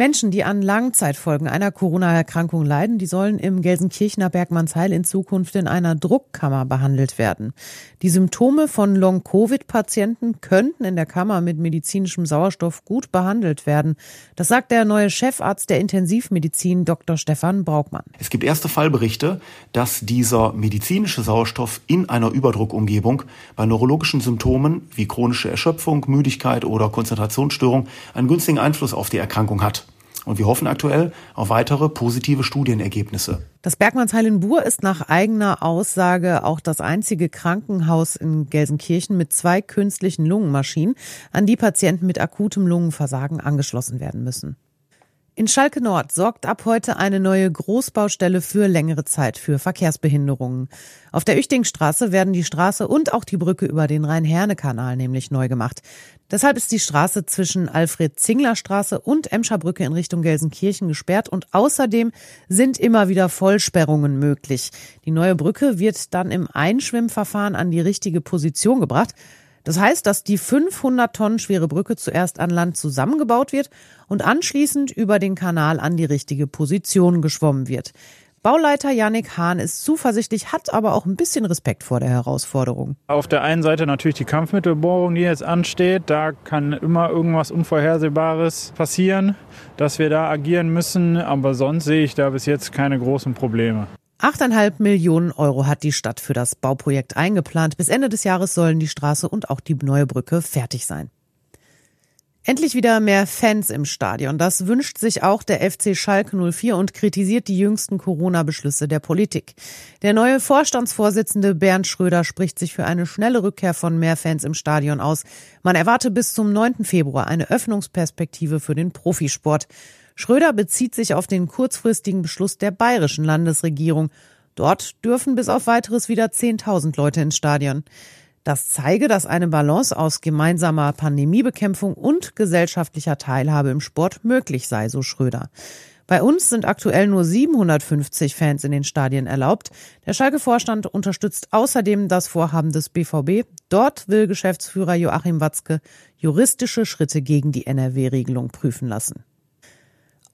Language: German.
Menschen, die an Langzeitfolgen einer Corona-Erkrankung leiden, die sollen im Gelsenkirchener Bergmannsheil in Zukunft in einer Druckkammer behandelt werden. Die Symptome von Long-Covid-Patienten könnten in der Kammer mit medizinischem Sauerstoff gut behandelt werden. Das sagt der neue Chefarzt der Intensivmedizin, Dr. Stefan Braukmann. Es gibt erste Fallberichte, dass dieser medizinische Sauerstoff in einer Überdruckumgebung bei neurologischen Symptomen wie chronische Erschöpfung, Müdigkeit oder Konzentrationsstörung einen günstigen Einfluss auf die Erkrankung hat. Und wir hoffen aktuell auf weitere positive Studienergebnisse. Das Bergmannsheil in Buhr ist nach eigener Aussage auch das einzige Krankenhaus in Gelsenkirchen mit zwei künstlichen Lungenmaschinen, an die Patienten mit akutem Lungenversagen angeschlossen werden müssen. In Schalke Nord sorgt ab heute eine neue Großbaustelle für längere Zeit für Verkehrsbehinderungen. Auf der Üchtingstraße werden die Straße und auch die Brücke über den Rhein-Herne-Kanal nämlich neu gemacht. Deshalb ist die Straße zwischen Alfred-Zingler-Straße und Emscher Brücke in Richtung Gelsenkirchen gesperrt und außerdem sind immer wieder Vollsperrungen möglich. Die neue Brücke wird dann im Einschwimmverfahren an die richtige Position gebracht. Das heißt, dass die 500 Tonnen schwere Brücke zuerst an Land zusammengebaut wird und anschließend über den Kanal an die richtige Position geschwommen wird. Bauleiter Yannick Hahn ist zuversichtlich, hat aber auch ein bisschen Respekt vor der Herausforderung. Auf der einen Seite natürlich die Kampfmittelbohrung, die jetzt ansteht. Da kann immer irgendwas Unvorhersehbares passieren, dass wir da agieren müssen. Aber sonst sehe ich da bis jetzt keine großen Probleme. 8,5 Millionen Euro hat die Stadt für das Bauprojekt eingeplant. Bis Ende des Jahres sollen die Straße und auch die neue Brücke fertig sein. Endlich wieder mehr Fans im Stadion. Das wünscht sich auch der FC Schalke 04 und kritisiert die jüngsten Corona-Beschlüsse der Politik. Der neue Vorstandsvorsitzende Bernd Schröder spricht sich für eine schnelle Rückkehr von mehr Fans im Stadion aus. Man erwarte bis zum 9. Februar eine Öffnungsperspektive für den Profisport. Schröder bezieht sich auf den kurzfristigen Beschluss der bayerischen Landesregierung. Dort dürfen bis auf weiteres wieder 10.000 Leute ins Stadion. Das zeige, dass eine Balance aus gemeinsamer Pandemiebekämpfung und gesellschaftlicher Teilhabe im Sport möglich sei, so Schröder. Bei uns sind aktuell nur 750 Fans in den Stadien erlaubt. Der Schalke-Vorstand unterstützt außerdem das Vorhaben des BVB. Dort will Geschäftsführer Joachim Watzke juristische Schritte gegen die NRW-Regelung prüfen lassen.